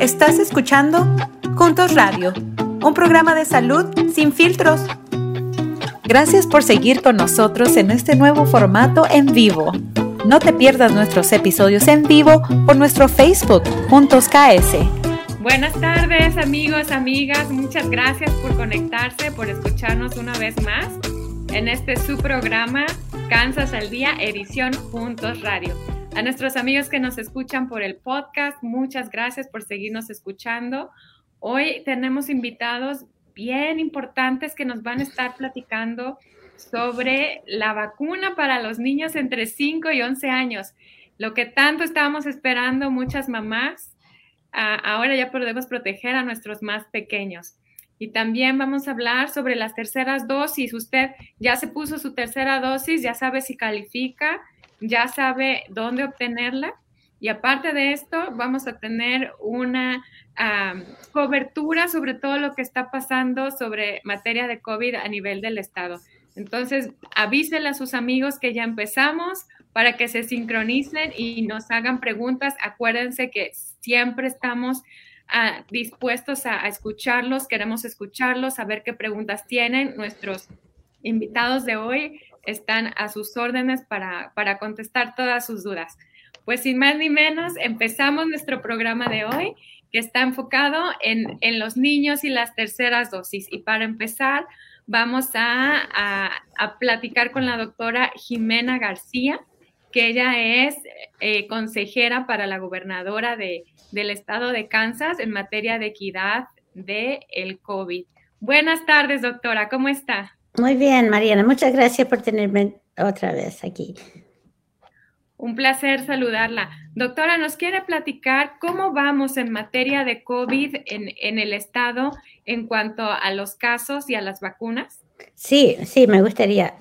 Estás escuchando Juntos Radio, un programa de salud sin filtros. Gracias por seguir con nosotros en este nuevo formato en vivo. No te pierdas nuestros episodios en vivo por nuestro Facebook Juntos KS. Buenas tardes amigos, amigas, muchas gracias por conectarse, por escucharnos una vez más en este su programa Kansas al Día, edición Juntos Radio. A nuestros amigos que nos escuchan por el podcast, muchas gracias por seguirnos escuchando. Hoy tenemos invitados bien importantes que nos van a estar platicando sobre la vacuna para los niños entre 5 y 11 años. Lo que tanto estábamos esperando muchas mamás, ahora ya podemos proteger a nuestros más pequeños. Y también vamos a hablar sobre las terceras dosis. Usted ya se puso su tercera dosis, ya sabe si califica ya sabe dónde obtenerla. Y aparte de esto, vamos a tener una cobertura sobre todo lo que está pasando sobre materia de COVID a nivel del Estado. Entonces, avísele a sus amigos que ya empezamos para que se sincronicen y nos hagan preguntas. Acuérdense que siempre estamos ah, dispuestos a, a, escucharlos, queremos escucharlos, saber qué preguntas tienen. Nuestros invitados de hoy están a sus órdenes para, contestar todas sus dudas. Pues sin más ni menos, empezamos nuestro programa de hoy, que está enfocado en, los niños y las terceras dosis. Y para empezar, vamos a, platicar con la doctora Jimena García, que ella es eh, consejera para la gobernadora de, del estado de Kansas en materia de equidad del el COVID. Buenas tardes, doctora, ¿cómo está? Muy bien, Mariana. Muchas gracias por tenerme otra vez aquí. Un placer saludarla. Doctora, ¿nos quiere platicar cómo vamos en materia de COVID en, el estado en cuanto a los casos y a las vacunas? Sí, sí, me gustaría.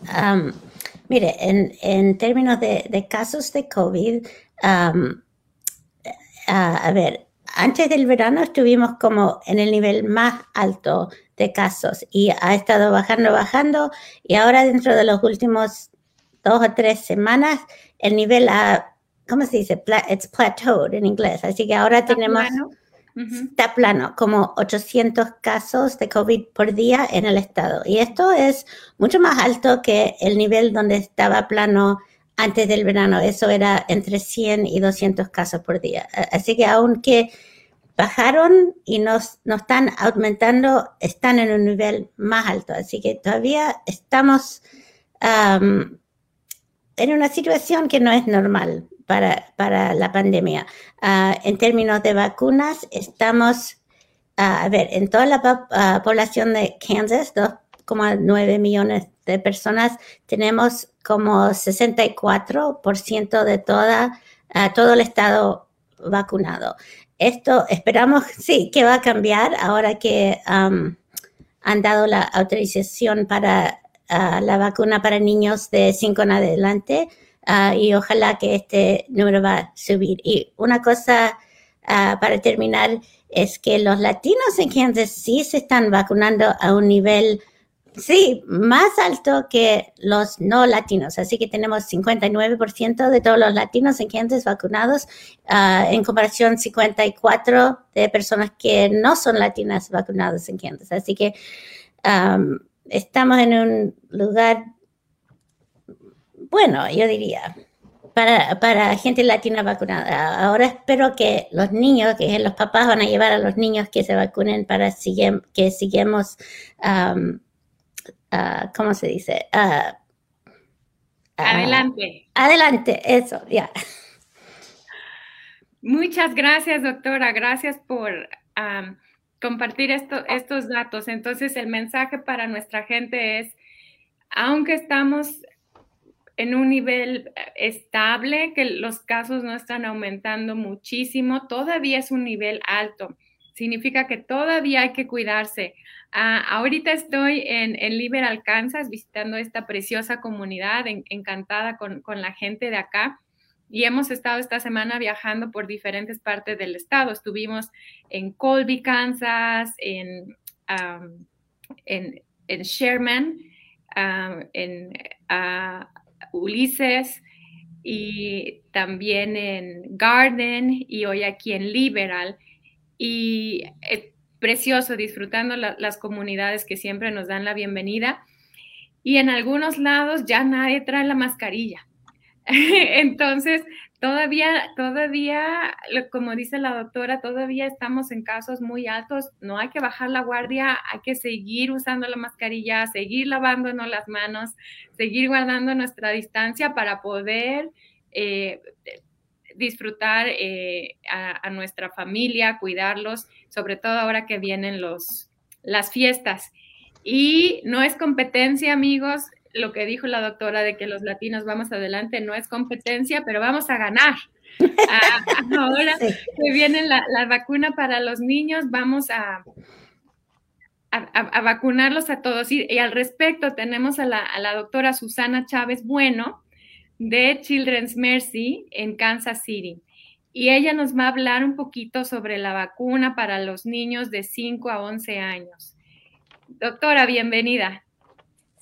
mire, en, términos de, casos de COVID, a ver, antes del verano estuvimos como en el nivel más alto de casos y ha estado bajando, bajando y ahora dentro de los últimos dos o tres semanas el nivel ha, ¿cómo se dice? it's plateaued en inglés. Así que ahora tenemos, está plano, como 800 casos de COVID por día en el estado. Y esto es mucho más alto que el nivel donde estaba plano antes del verano. Eso era entre 100 y 200 casos por día. Así que aunque bajaron y nos, están aumentando, están en un nivel más alto. Así que todavía estamos en una situación que no es normal para, para la pandemia. Ah, en términos de vacunas, estamos, ah, a ver, en toda la ah, población de Kansas, 2,9 millones de personas, tenemos como 64% de toda, todo el estado vacunado. Esto esperamos, sí, que va a cambiar ahora que han dado la autorización para ah, la vacuna para niños de 5 en adelante ah, y ojalá que este número va a subir. Y una cosa ah, para terminar es que los latinos en Kansas sí se están vacunando a un nivel Sí, más alto que los no latinos. Así que tenemos 59% de todos los latinos en Kansas vacunados, uh, en comparación 54 de personas que no son latinas vacunadas en Kansas. Así que estamos en un lugar, bueno, yo diría, para, para, gente latina vacunada. Ahora espero que los niños, que los papás van a llevar a los niños que se vacunen para que sigamos um, Ah, ¿cómo se dice? Ah, ah, adelante. Adelante, eso, ya. Muchas gracias, doctora. Gracias por compartir estos datos. Entonces, el mensaje para nuestra gente es, aunque estamos en un nivel estable, que los casos no están aumentando muchísimo, todavía es un nivel alto. Significa que todavía hay que cuidarse. Ah, ahorita estoy en, en, Kansas, visitando esta preciosa comunidad, encantada con, la gente de acá. Y hemos estado esta semana viajando por diferentes partes del estado. Estuvimos en Colby, Kansas, en, en, Sherman, en Ulises y también en Garden y hoy aquí en Liberal. Y es precioso disfrutando las comunidades que siempre nos dan la bienvenida. Y en algunos lados ya nadie trae la mascarilla. Entonces, todavía, todavía, como dice la doctora, todavía estamos en casos muy altos. No hay que bajar la guardia, hay que seguir usando la mascarilla, seguir lavándonos las manos, seguir guardando nuestra distancia para poder eh, disfrutar eh, a, nuestra familia, cuidarlos, sobre todo ahora que vienen los, las fiestas. Y no es competencia, amigos, lo que dijo la doctora de que los latinos vamos adelante, no es competencia, pero vamos a ganar. Ah, ahora que viene la, vacuna para los niños, vamos a, a, vacunarlos a todos. Y, al respecto, tenemos a la, a la doctora Susana Chávez Bueno, de Children's Mercy en Kansas City. Y ella nos va a hablar un poquito sobre la vacuna para los niños de 5 a 11 años. Doctora, bienvenida.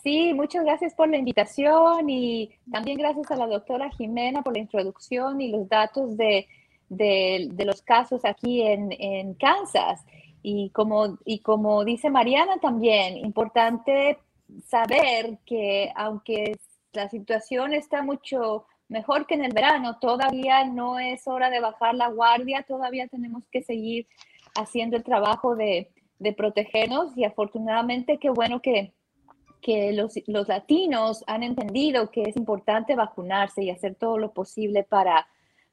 Sí, muchas gracias por la invitación y también gracias a la doctora Jimena por la introducción y los datos de, los casos aquí en, en, Kansas. Y como, y como dice Mariana también, importante saber que aunque la situación está mucho mejor que en el verano. Todavía no es hora de bajar la guardia, todavía tenemos que seguir haciendo el trabajo de, protegernos y afortunadamente qué bueno que, los, latinos han entendido que es importante vacunarse y hacer todo lo posible para,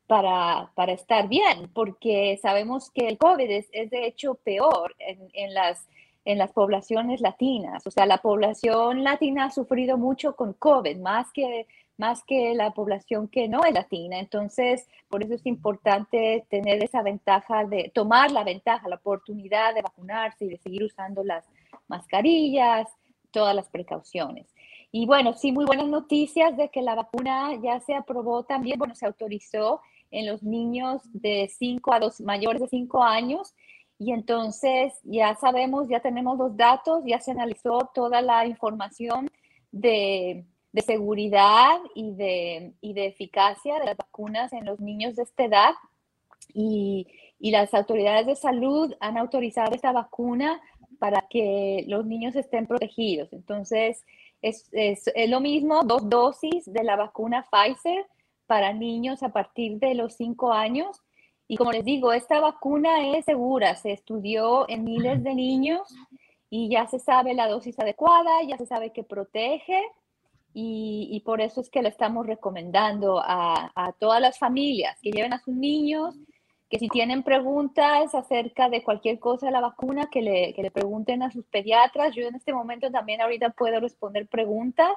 para, estar bien, porque sabemos que el COVID es, de hecho peor en, las en las poblaciones latinas. O sea, la población latina ha sufrido mucho con COVID, más que, más que la población que no es latina. Entonces, por eso es importante tener esa ventaja de tomar la ventaja, la oportunidad de vacunarse y de seguir usando las mascarillas, todas las precauciones. Y bueno, sí, muy buenas noticias de que la vacuna ya se aprobó también, bueno, se autorizó en los niños de 5 a 2, mayores de 5 años y entonces ya sabemos, ya tenemos los datos, ya se analizó toda la información de, seguridad y de, de eficacia de las vacunas en los niños de esta edad. Y, las autoridades de salud han autorizado esta vacuna para que los niños estén protegidos. Entonces, es, es, lo mismo, dos dosis de la vacuna Pfizer para niños a partir de los cinco años y como les digo, esta vacuna es segura, se estudió en miles de niños y ya se sabe la dosis adecuada, ya se sabe que protege y, por eso es que le estamos recomendando a, todas las familias que lleven a sus niños, que si tienen preguntas acerca de cualquier cosa de la vacuna, que le, que le pregunten a sus pediatras. Yo en este momento también ahorita puedo responder preguntas,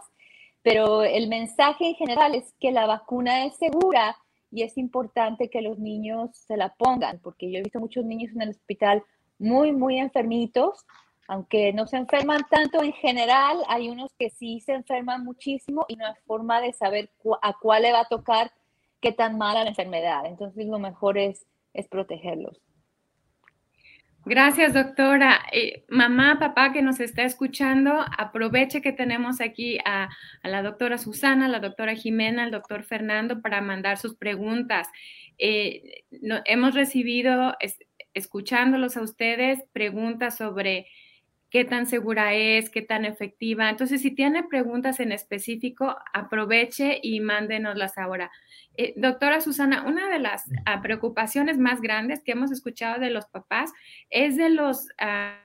pero el mensaje en general es que la vacuna es segura y es importante que los niños se la pongan, porque yo he visto muchos niños en el hospital muy, muy enfermitos, aunque no se enferman tanto en general, hay unos que sí se enferman muchísimo y no hay forma de saber a cuál le va a tocar qué tan mala la enfermedad. Entonces lo mejor es, es protegerlos. Gracias, doctora. Eh, mamá, papá que nos está escuchando, aproveche que tenemos aquí a, la doctora Susana, la doctora Jimena, el doctor Fernando para mandar sus preguntas. Eh, hemos recibido, escuchándolos a ustedes, preguntas sobre qué tan segura es, qué tan efectiva. Entonces, si tiene preguntas en específico, aproveche y mándenoslas ahora. Eh, doctora Susana, una de las ah, preocupaciones más grandes que hemos escuchado de los papás es de los... Ah,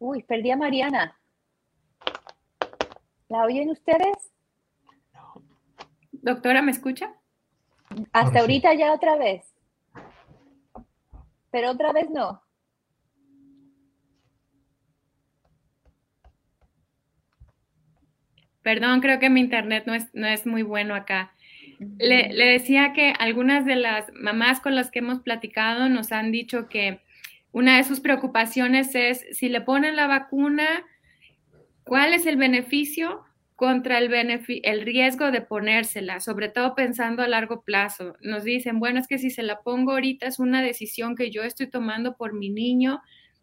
Uy, perdí a Mariana. ¿La oyen ustedes? Doctora, ¿me escucha? Hasta ahorita ya otra vez pero otra vez no. Perdón, creo que mi internet no es, no es muy bueno acá. Le, le, decía que algunas de las mamás con las que hemos platicado nos han dicho que una de sus preocupaciones es si le ponen la vacuna, ¿cuál es el beneficio contra el, el riesgo de ponérsela, sobre todo pensando a largo plazo. Nos dicen, bueno, es que si se la pongo ahorita es una decisión que yo estoy tomando por mi niño,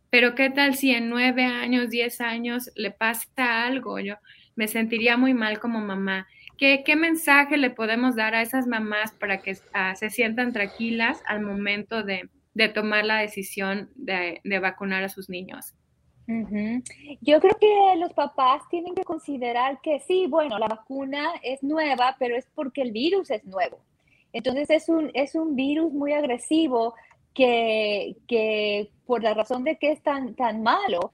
pero ¿qué tal si en nueve años, diez años le pasa algo? Yo me sentiría muy mal como mamá. ¿Qué, mensaje le podemos dar a esas mamás para que ah, se sientan tranquilas al momento de, tomar la decisión de, vacunar a sus niños? Yo creo que los papás tienen que considerar que sí, bueno, la vacuna es nueva, pero es porque el virus es nuevo. Entonces es un, es un virus muy agresivo que, que por la razón de que es tan, tan malo,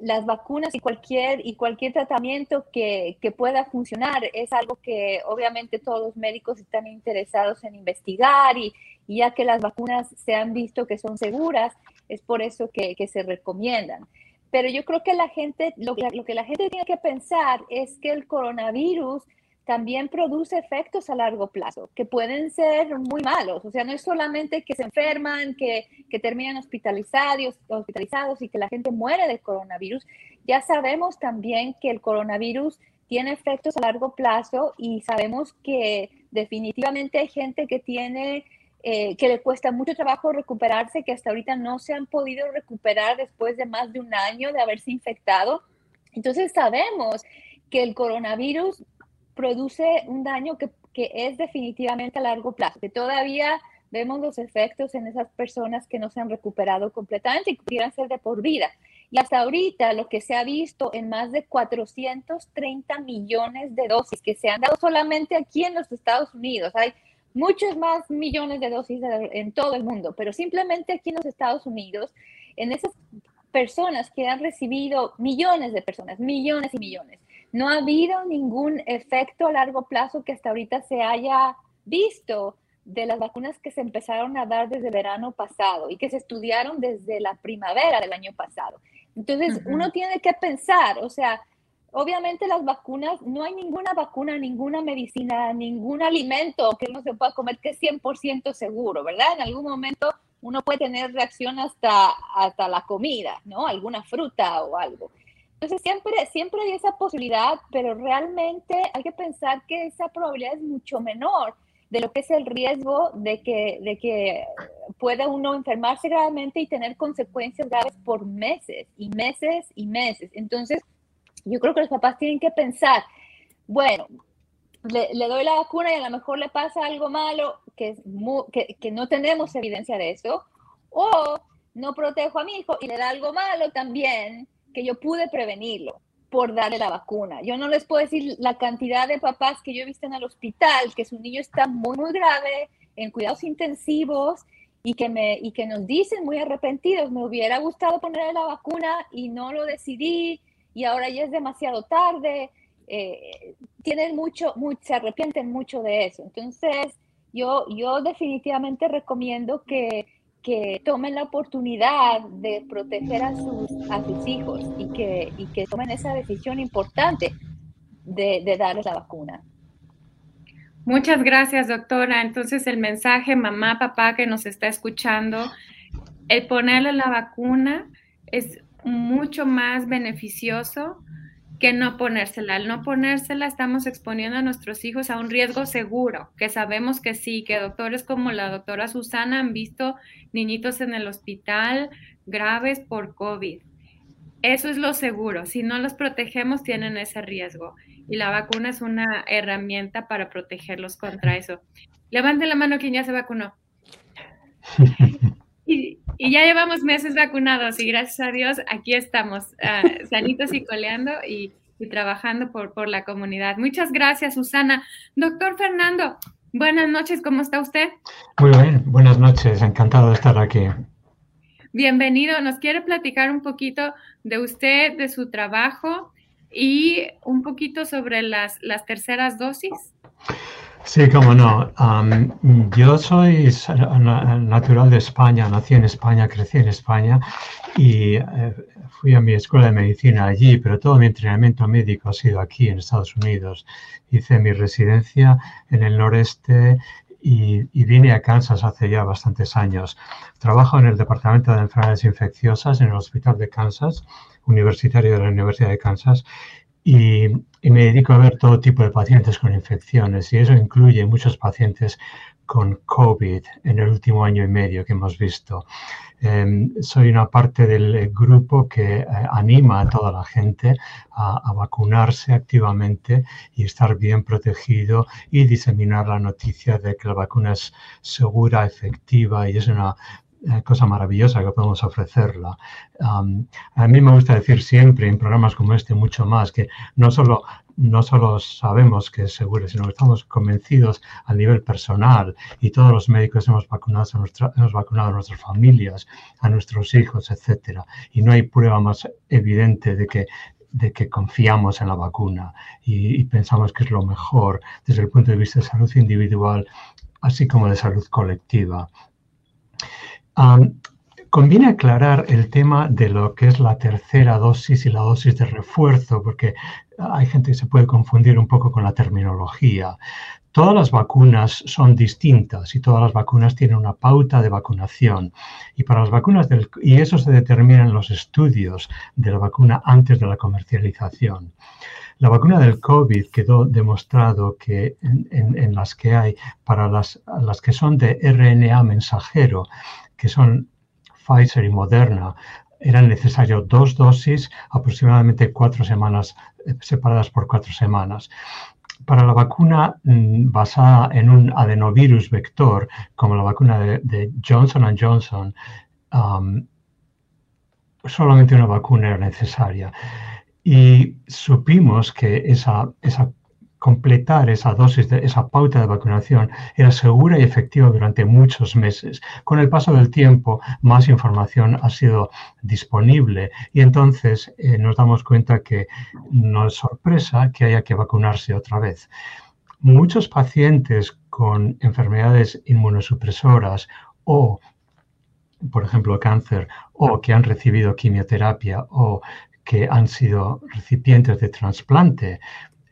las vacunas y cualquier, y cualquier tratamiento que, que, pueda funcionar es algo que obviamente todos los médicos están interesados en investigar y, ya que las vacunas se han visto que son seguras, es por eso que, que se recomiendan. Pero yo creo que la gente, lo, lo que la gente tiene que pensar es que el coronavirus también produce efectos a largo plazo que pueden ser muy malos. O sea, no es solamente que se enferman, que, que terminan hospitalizados, hospitalizados y que la gente muere de coronavirus. Ya sabemos también que el coronavirus tiene efectos a largo plazo y sabemos que definitivamente hay gente que tiene eh, que le cuesta mucho trabajo recuperarse, que hasta ahorita no se han podido recuperar después de más de un año de haberse infectado. Entonces sabemos que el coronavirus produce un daño que, es definitivamente a largo plazo, que todavía vemos los efectos en esas personas que no se han recuperado completamente y que pudieran ser de por vida. Y hasta ahorita lo que se ha visto en más de 430 millones de dosis que se han dado solamente aquí en los Estados Unidos. Hay muchos más millones de dosis en todo el mundo, pero simplemente aquí en los Estados Unidos, en esas personas que han recibido millones de personas, millones y millones, no ha habido ningún efecto a largo plazo que hasta ahorita se haya visto de las vacunas que se empezaron a dar desde verano pasado y que se estudiaron desde la primavera del año pasado. Entonces, uno tiene que pensar, o sea, obviamente las vacunas, no hay ninguna vacuna, ninguna medicina, ningún alimento que uno se pueda comer que es 100% seguro, ¿verdad? En algún momento uno puede tener reacción hasta, hasta la comida, ¿no? Alguna fruta o algo. Entonces siempre, siempre hay esa posibilidad, pero realmente hay que pensar que esa probabilidad es mucho menor de lo que es el riesgo de que, de que pueda uno enfermarse gravemente y tener consecuencias graves por meses y meses y meses. Entonces, yo creo que los papás tienen que pensar, bueno, le, doy la vacuna y a lo mejor le pasa algo malo, que, es que, no tenemos evidencia de eso, o no protejo a mi hijo y le da algo malo también, que yo pude prevenirlo por darle la vacuna. Yo no les puedo decir la cantidad de papás que yo he visto en el hospital, que su niño está muy, muy grave, en cuidados intensivos, y que, me, y que nos dicen muy arrepentidos, me hubiera gustado ponerle la vacuna y no lo decidí, y ahora ya es demasiado tarde. Eh, tienen mucho, se arrepienten mucho de eso. Entonces, yo, yo definitivamente recomiendo que que tomen la oportunidad de proteger a sus, a sus hijos y que, y que tomen esa decisión importante de, de darles la vacuna. Muchas gracias, doctora. Entonces, el mensaje, mamá, papá que nos está escuchando, el ponerle la vacuna es mucho más beneficioso que no ponérsela. Al no ponérsela estamos exponiendo a nuestros hijos a un riesgo seguro, que sabemos que sí, que doctores como la doctora Susana han visto niñitos en el hospital graves por COVID. Eso es lo seguro. Si no los protegemos, tienen ese riesgo. Y la vacuna es una herramienta para protegerlos contra eso. Levante la mano quien ya se vacunó. Y, ya llevamos meses vacunados y gracias a Dios aquí estamos, uh, sanitos y coleando y, trabajando por, por la comunidad. Muchas gracias, Susana. Doctor Fernando, buenas noches, ¿cómo está usted? Muy bien, buenas noches, encantado de estar aquí. Bienvenido, ¿nos quiere platicar un poquito de usted, de su trabajo y un poquito sobre las, las terceras dosis? Sí, cómo no. yo soy natural de España, nací en España, crecí en España y eh, fui a mi escuela de medicina allí, pero todo mi entrenamiento médico ha sido aquí en Estados Unidos. Hice mi residencia en el noreste y, y, vine a Kansas hace ya bastantes años. Trabajo en el Departamento de Enfermedades Infecciosas en el Hospital de Kansas, universitario de la Universidad de Kansas, y, me dedico a ver todo tipo de pacientes con infecciones y eso incluye muchos pacientes con COVID en el último año y medio que hemos visto. Em, soy una parte del grupo que eh, anima a toda la gente a, vacunarse activamente y estar bien protegido y diseminar la noticia de que la vacuna es segura, efectiva y es una eh, cosa maravillosa que podemos ofrecerla. a mí me gusta decir siempre en programas como este mucho más que no solo no solo sabemos que es seguro, sino que estamos convencidos a nivel personal y todos los médicos hemos vacunado a, nuestra, hemos vacunado a nuestras familias, a nuestros hijos, etcétera. Y no hay prueba más evidente de que de que confiamos en la vacuna y, pensamos que es lo mejor desde el punto de vista de salud individual, así como de salud colectiva. Conviene aclarar el tema de lo que es la tercera dosis y la dosis de refuerzo, porque hay gente que se puede confundir un poco con la terminología. Todas las vacunas son distintas y todas las vacunas tienen una pauta de vacunación. Y para las vacunas del, y eso se determina en los estudios de la vacuna antes de la comercialización. La vacuna del COVID quedó demostrado que en, las que hay, para las, las que son de RNA mensajero, que son Pfizer y Moderna, eran necesarios dos dosis, aproximadamente cuatro semanas, eh, separadas por cuatro semanas para la vacuna mm, basada en un adenovirus vector, como la vacuna de, Johnson Johnson, solamente una vacuna era necesaria. Y supimos que esa, esa completar esa dosis, de, esa pauta de vacunación era segura y efectiva durante muchos meses. Con el paso del tiempo, más información ha sido disponible y entonces eh, nos damos cuenta que no es sorpresa que haya que vacunarse otra vez. Muchos pacientes con enfermedades inmunosupresoras o, por ejemplo, cáncer, o que han recibido quimioterapia o que han sido recipientes de trasplante,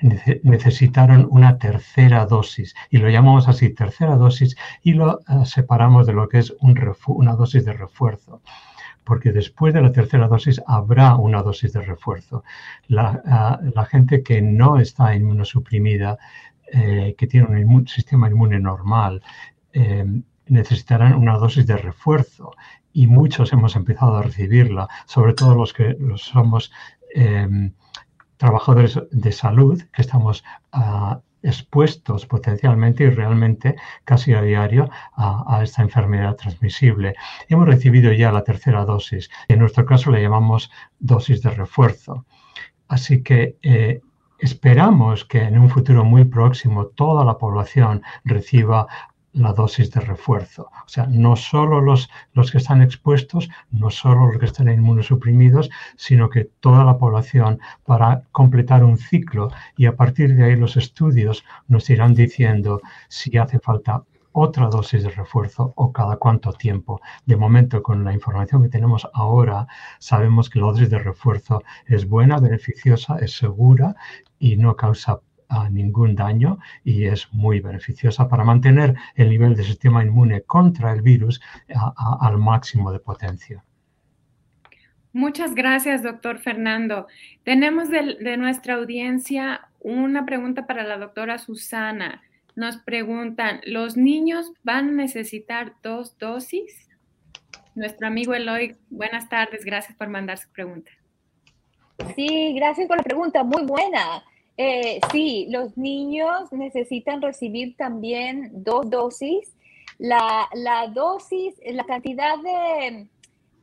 necesitaron una tercera dosis y lo llamamos así tercera dosis y lo eh, separamos de lo que es una dosis de refuerzo porque después de la tercera dosis habrá una dosis de refuerzo. La, eh, gente que no está inmunosuprimida, eh, que tiene un sistema inmune normal, necesitarán una dosis de refuerzo y muchos hemos empezado a recibirla, sobre todo los que los somos trabajadores de salud que estamos ah, expuestos potencialmente y realmente casi a diario a, esta enfermedad transmisible. Hemos recibido ya la tercera dosis. En nuestro caso le llamamos dosis de refuerzo. Así que eh, esperamos que en un futuro muy próximo toda la población reciba la dosis de refuerzo. O sea, no solo los, los que están expuestos, no solo los que están inmunosuprimidos, sino que toda la población para completar un ciclo y a partir de ahí los estudios nos irán diciendo si hace falta otra dosis de refuerzo o cada cuánto tiempo. De momento, con la información que tenemos ahora, sabemos que la dosis de refuerzo es buena, beneficiosa, es segura y no causa ningún daño y es muy beneficiosa para mantener el nivel de sistema inmune contra el virus al máximo de potencia. Muchas gracias, doctor Fernando. Tenemos de, nuestra audiencia una pregunta para la doctora Susana. Nos preguntan, ¿los niños van a necesitar dos dosis? Nuestro amigo Eloy, buenas tardes, gracias por mandar su pregunta. Sí, gracias por la pregunta, muy buena. Eh, sí, los niños necesitan recibir también dos dosis. La, dosis, la cantidad de,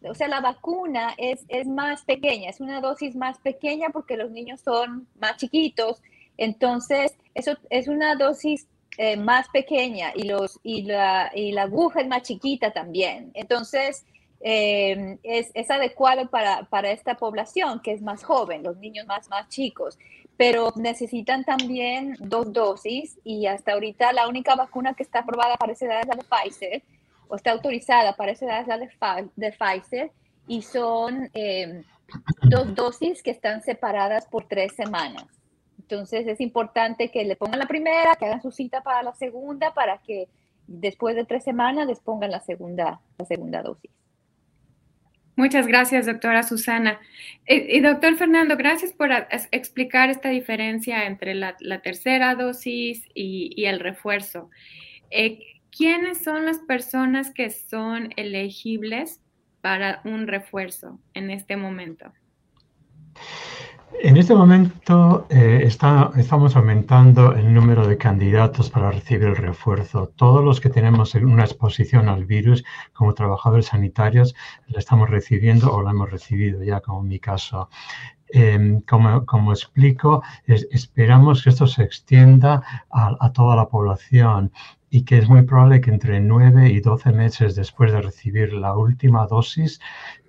o sea, la vacuna es, es, más pequeña, es una dosis más pequeña porque los niños son más chiquitos. Entonces, eso es una dosis eh, más pequeña y, los, y, la, y la aguja es más chiquita también. Entonces, eh, es, es, adecuado para, para, esta población que es más joven, los niños más, más chicos pero necesitan también dos dosis y hasta ahorita la única vacuna que está aprobada para esa edad es la de Pfizer, o está autorizada para esa edad es la de, de Pfizer, y son em, dos dosis que están separadas por tres semanas. Entonces es importante que le pongan la primera, que hagan su cita para la segunda, para que después de tres semanas les pongan la segunda, la segunda dosis. Muchas gracias, doctora Susana. Y, doctor Fernando, gracias por explicar esta diferencia entre la, tercera dosis y, el refuerzo. Eh, ¿Quiénes son las personas que son elegibles para un refuerzo en este momento? En este momento eh, estamos aumentando el número de candidatos para recibir el refuerzo. Todos los que tenemos una exposición al virus como trabajadores sanitarios la estamos recibiendo o la hemos recibido ya, como en mi caso. Em, como, explico, esperamos que esto se extienda a, toda la población y que es muy probable que entre 9 y 12 meses después de recibir la última dosis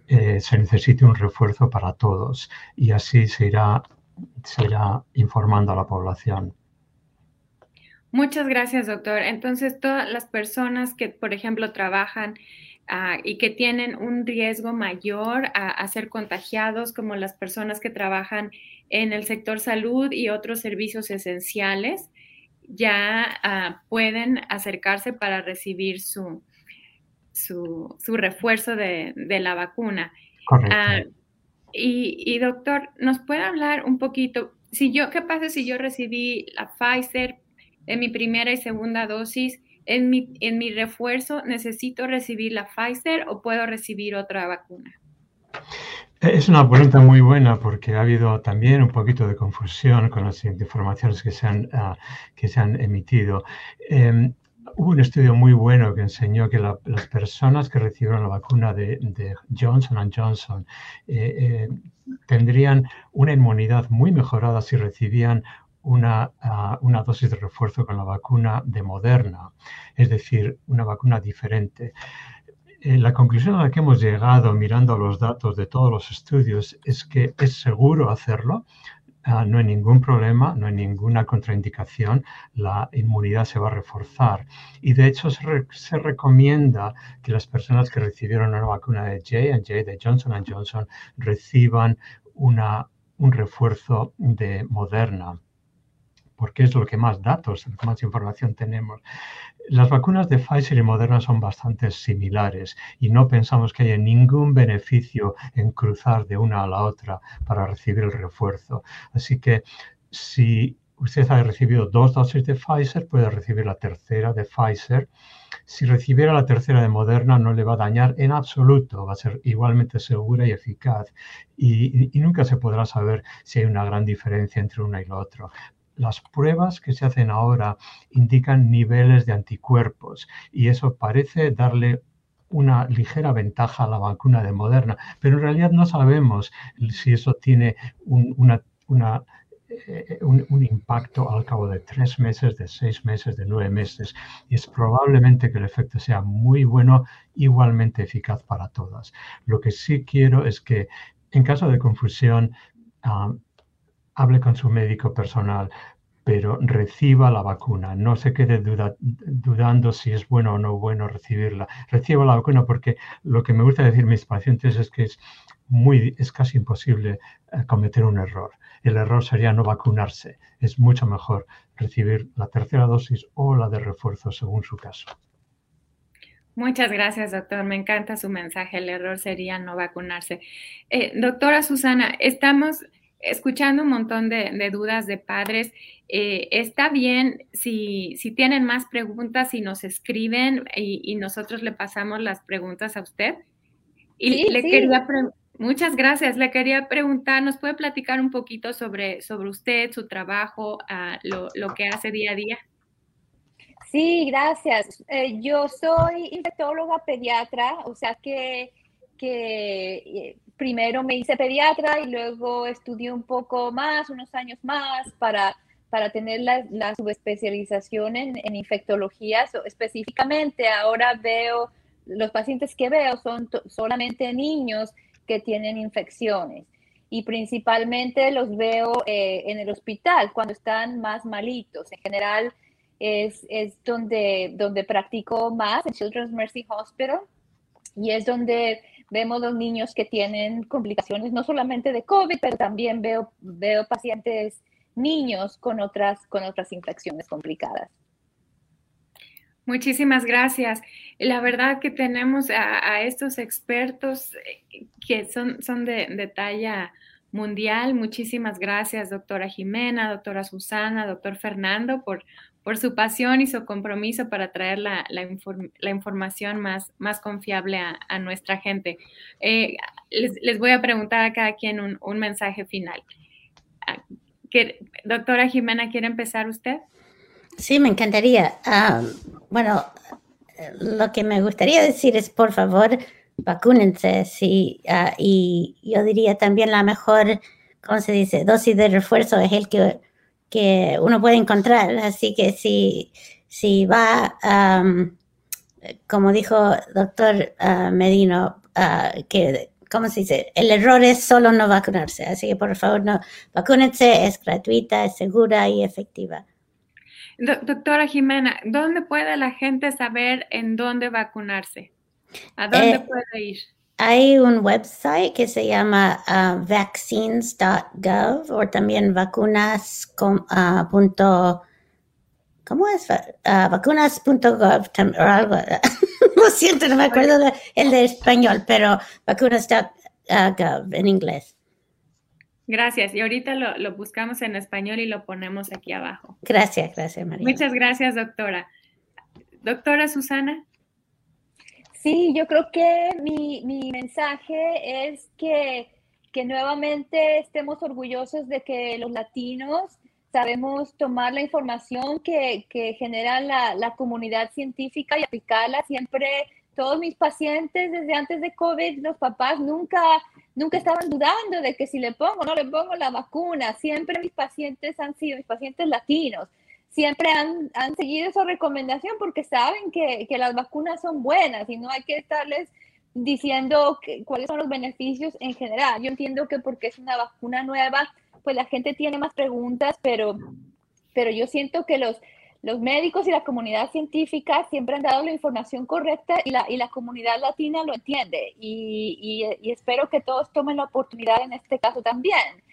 eh, se necesite un refuerzo para todos y así se irá, se irá informando a la población. Muchas gracias, doctor. Entonces, todas las personas que, por ejemplo, trabajan ah, y que tienen un riesgo mayor a, ser contagiados, como las personas que trabajan en el sector salud y otros servicios esenciales, ya ah, pueden acercarse para recibir su, su, refuerzo de, la vacuna. Ah, y, doctor, ¿nos puede hablar un poquito? Si yo, ¿Qué pasa si yo recibí la Pfizer en mi primera y segunda dosis? En mi, en mi refuerzo, ¿necesito recibir la Pfizer o puedo recibir otra vacuna? Es una pregunta muy buena porque ha habido también un poquito de confusión con las informaciones que se han, ah, que se han emitido. Em, Hubo un estudio muy bueno que enseñó que las personas que recibieron la vacuna de, Johnson Johnson eh, eh, tendrían una inmunidad muy mejorada si recibían una, ah, una, dosis de refuerzo con la vacuna de Moderna, es decir, una vacuna diferente. Eh, la conclusión a la que hemos llegado mirando los datos de todos los estudios es que es seguro hacerlo, Ah, no hay ningún problema, no hay ninguna contraindicación, la inmunidad se va a reforzar. Y de hecho se, recomienda que las personas que recibieron una vacuna de J&J, de Johnson Johnson, reciban una, un refuerzo de Moderna porque es lo que más datos, más información tenemos. Las vacunas de Pfizer y Moderna son bastante similares y no pensamos que haya ningún beneficio en cruzar de una a la otra para recibir el refuerzo. Así que si usted ha recibido dos dosis de Pfizer, puede recibir la tercera de Pfizer. Si recibiera la tercera de Moderna, no le va a dañar en absoluto, va a ser igualmente segura y eficaz. Y, y, nunca se podrá saber si hay una gran diferencia entre una y la otra las pruebas que se hacen ahora indican niveles de anticuerpos y eso parece darle una ligera ventaja a la vacuna de Moderna, pero en realidad no sabemos si eso tiene un, eh, impacto al cabo de tres meses, de seis meses, de nueve meses. Es probablemente que el efecto sea muy bueno, igualmente eficaz para todas. Lo que sí quiero es que en caso de confusión, ah, hable con su médico personal, pero reciba la vacuna. No se quede dudando si es bueno o no bueno recibirla. Reciba la vacuna porque lo que me gusta decir a mis pacientes es que es muy, es casi imposible eh, cometer un error. El error sería no vacunarse. Es mucho mejor recibir la tercera dosis o la de refuerzo según su caso. Muchas gracias, doctor. Me encanta su mensaje. El error sería no vacunarse. Eh, doctora Susana, estamos escuchando un montón de, dudas de padres. Eh, está bien si, si, tienen más preguntas y nos escriben y, nosotros le pasamos las preguntas a usted. Y le quería muchas gracias. Le quería preguntar, ¿nos puede platicar un poquito sobre, sobre usted, su trabajo, ah, lo, lo, que hace día a día? Sí, gracias. Eh, yo soy infectóloga pediatra, o sea que, que eh, primero me hice pediatra y luego estudié un poco más, unos años más, para, para tener la, la subespecialización en, en infectología. específicamente, ahora veo, los pacientes que veo son solamente niños que tienen infecciones y principalmente los veo eh, en el hospital cuando están más malitos. En general es, es donde, donde practico más, en Children's Mercy Hospital, y es donde vemos los niños que tienen complicaciones no solamente de COVID, pero también veo, veo pacientes niños con otras, con otras infecciones complicadas. Muchísimas gracias. La verdad que tenemos a, estos expertos eh, que son, son de, talla mundial. Muchísimas gracias, doctora Jimena, doctora Susana, doctor Fernando, por, por su pasión y su compromiso para traer la, información más, más confiable a, nuestra gente. Eh, les, voy a preguntar a cada quien un, un mensaje final. Ah, doctora Jimena, ¿quiere empezar usted? Sí, me encantaría. Ah, bueno, lo que me gustaría decir es, por favor, vacúnense. Sí, ah, y yo diría también la mejor, ¿cómo se dice? Dosis de refuerzo es el que, que uno puede encontrar. Así que si, si va, como dijo doctor ah, Medino, que ¿cómo se dice? El error es solo no vacunarse. Así que por favor, no, vacúnense, es gratuita, es segura y efectiva doctora Jimena, ¿dónde puede la gente saber en dónde vacunarse? ¿A dónde eh, puede ir? Hay un website que se llama uh, vaccines.gov o también vacunas. Uh, ¿Cómo es? Uh, vacunas.gov o algo. Lo siento, no me acuerdo el de español, pero vacunas.gov en inglés. Gracias. Y ahorita lo, buscamos en español y lo ponemos aquí abajo. Gracias, gracias, María. Muchas gracias, doctora. Doctora Susana. Sí, yo creo que mi, mensaje es que, nuevamente estemos orgullosos de que los latinos sabemos tomar la información que, genera la, la comunidad científica y aplicarla siempre todos mis pacientes desde antes de COVID, los papás nunca, nunca estaban dudando de que si le pongo o no le pongo la vacuna. Siempre mis pacientes han sido, mis pacientes latinos, siempre han, han seguido esa recomendación porque saben que, que, las vacunas son buenas y no hay que estarles diciendo cuáles son los beneficios en general. Yo entiendo que porque es una vacuna nueva, pues la gente tiene más preguntas, pero, pero yo siento que los los médicos y la comunidad científica siempre han dado la información correcta y la, y la comunidad latina lo entiende. Y, y, espero que todos tomen la oportunidad en este caso también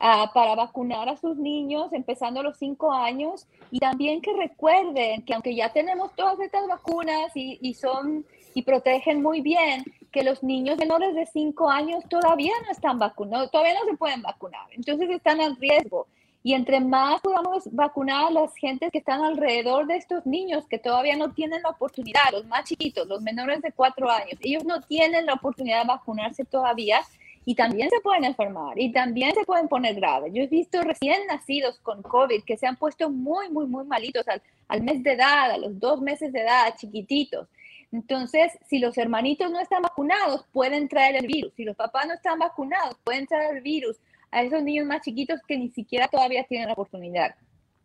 uh, para vacunar a sus niños empezando a los cinco años y también que recuerden que aunque ya tenemos todas estas vacunas y, y son y protegen muy bien, que los niños menores de cinco años todavía no están vacunados, todavía no se pueden vacunar. Entonces están en riesgo. Y entre más podamos vacunar a las gentes que están alrededor de estos niños que todavía no tienen la oportunidad, los más chiquitos, los menores de cuatro años, ellos no tienen la oportunidad de vacunarse todavía y también se pueden enfermar y también se pueden poner graves. Yo he visto recién nacidos con COVID que se han puesto muy, muy, muy malitos al, mes de edad, a los dos meses de edad, chiquititos. Entonces, si los hermanitos no están vacunados, pueden traer el virus. Si los papás no están vacunados, pueden traer el virus a esos niños más chiquitos que ni siquiera todavía tienen la oportunidad.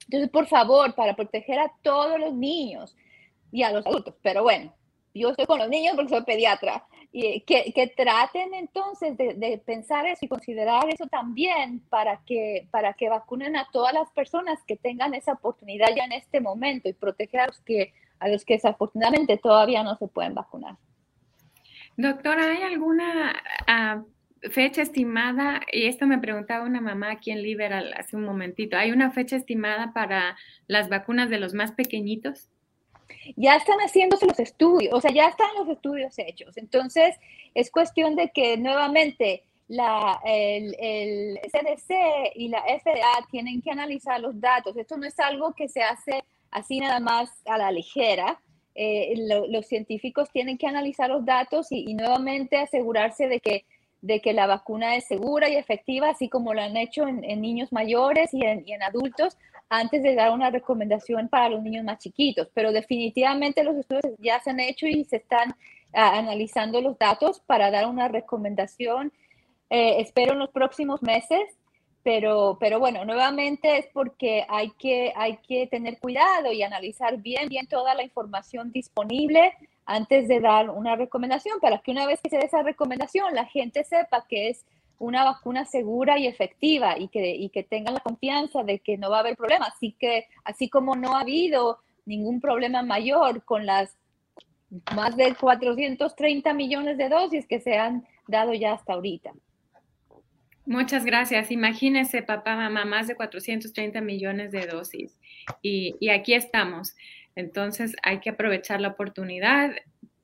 Entonces, por favor, para proteger a todos los niños y a los adultos, pero bueno, yo estoy con los niños porque soy pediatra, y que, que traten entonces de, de, pensar eso y considerar eso también para que, para que vacunen a todas las personas que tengan esa oportunidad ya en este momento y proteger a los que, a los que desafortunadamente todavía no se pueden vacunar. Doctora, ¿hay alguna uh, fecha estimada, y esto me preguntaba una mamá aquí en Liberal hace un momentito, ¿hay una fecha estimada para las vacunas de los más pequeñitos? Ya están haciéndose los estudios, o sea, ya están los estudios hechos. Entonces, es cuestión de que nuevamente la, el, CDC y la FDA tienen que analizar los datos. Esto no es algo que se hace así nada más a la ligera. Eh, los científicos tienen que analizar los datos y, y nuevamente asegurarse de que de que la vacuna es segura y efectiva, así como lo han hecho en, niños mayores y en, adultos, antes de dar una recomendación para los niños más chiquitos. Pero definitivamente los estudios ya se han hecho y se están ah, analizando los datos para dar una recomendación, eh, espero en los próximos meses. Pero, pero bueno, nuevamente es porque hay que, hay que tener cuidado y analizar bien, bien toda la información disponible antes de dar una recomendación, para que una vez que se dé esa recomendación, la gente sepa que es una vacuna segura y efectiva y que, y que tengan la confianza de que no va a haber problema. Así que, así como no ha habido ningún problema mayor con las más de 430 millones de dosis que se han dado ya hasta ahorita. Muchas gracias. Imagínese, papá, mamá, más de 430 millones de dosis. Y, y aquí estamos. Entonces hay que aprovechar la oportunidad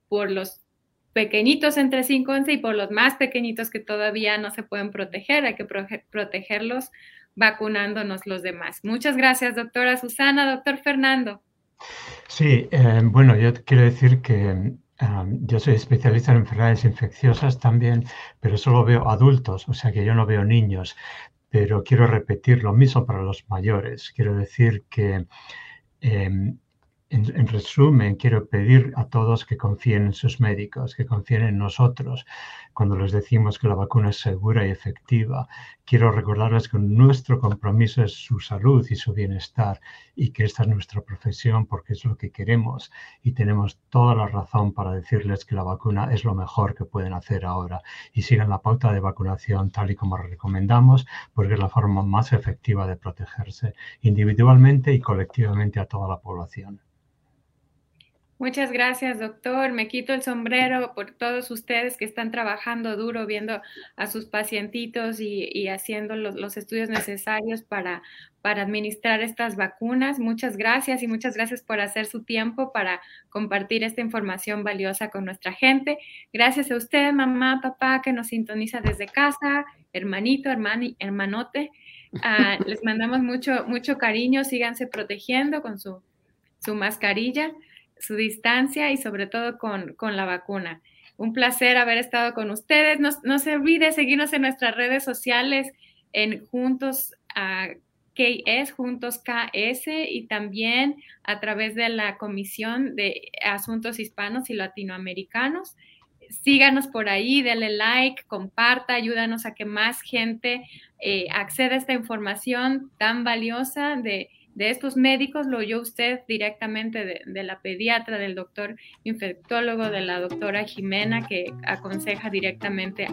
por los pequeñitos entre 5 y 11 y por los más pequeñitos que todavía no se pueden proteger, hay que protegerlos vacunándonos los demás. Muchas gracias, doctora Susana. Doctor Fernando. Sí, eh, bueno, yo quiero decir que yo soy especialista en enfermedades infecciosas también, pero solo veo adultos, o sea que yo no veo niños. Pero quiero repetir lo mismo para los mayores. Quiero decir que em, en, resumen, quiero pedir a todos que confíen en sus médicos, que confíen en nosotros cuando les decimos que la vacuna es segura y efectiva. Quiero recordarles que nuestro compromiso es su salud y su bienestar y que esta es nuestra profesión porque es lo que queremos y tenemos toda la razón para decirles que la vacuna es lo mejor que pueden hacer ahora y sigan la pauta de vacunación tal y como recomendamos porque es la forma más efectiva de protegerse individualmente y colectivamente a toda la población. Muchas gracias, doctor. Me quito el sombrero por todos ustedes que están trabajando duro, viendo a sus pacientitos y, haciendo los, estudios necesarios para, para administrar estas vacunas. Muchas gracias y muchas gracias por hacer su tiempo para compartir esta información valiosa con nuestra gente. Gracias a usted, mamá, papá, que nos sintoniza desde casa, hermanito, hermani, hermanote. Ah, les mandamos mucho, mucho cariño. Síganse protegiendo con su, su mascarilla su distancia y sobre todo con, la vacuna. Un placer haber estado con ustedes. No, se olvide seguirnos en nuestras redes sociales en Juntos a KS, Juntos KS y también a través de la Comisión de Asuntos Hispanos y Latinoamericanos. Síganos por ahí, denle like, comparta, ayúdanos a que más gente eh, acceda a esta información tan valiosa de de estos médicos lo oyó usted directamente de, la pediatra, del doctor infectólogo, de la doctora Jimena, que aconseja directamente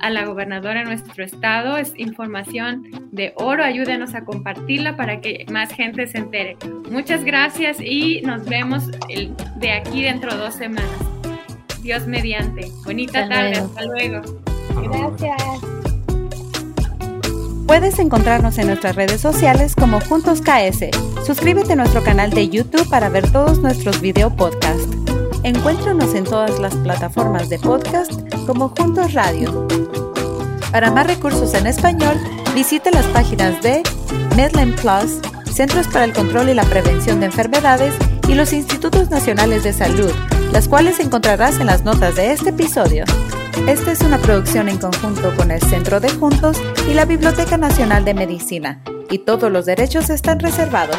a la gobernadora de nuestro estado. Es información de oro. Ayúdenos a compartirla para que más gente se entere. Muchas gracias y nos vemos de aquí dentro de dos semanas. Dios mediante. Bonita tarde. Hasta luego. Gracias. Puedes encontrarnos en nuestras redes sociales como Juntos KS. Suscríbete a nuestro canal de YouTube para ver todos nuestros video podcasts. Encuéntranos en todas las plataformas de podcast como Juntos Radio. Para más recursos en español, visite las páginas de Medline Plus, Centros para el Control y la Prevención de Enfermedades y los Institutos Nacionales de Salud, las cuales encontrarás en las notas de este episodio. Esta es una producción en conjunto con el Centro de Juntos y la Biblioteca Nacional de Medicina, y todos los derechos están reservados.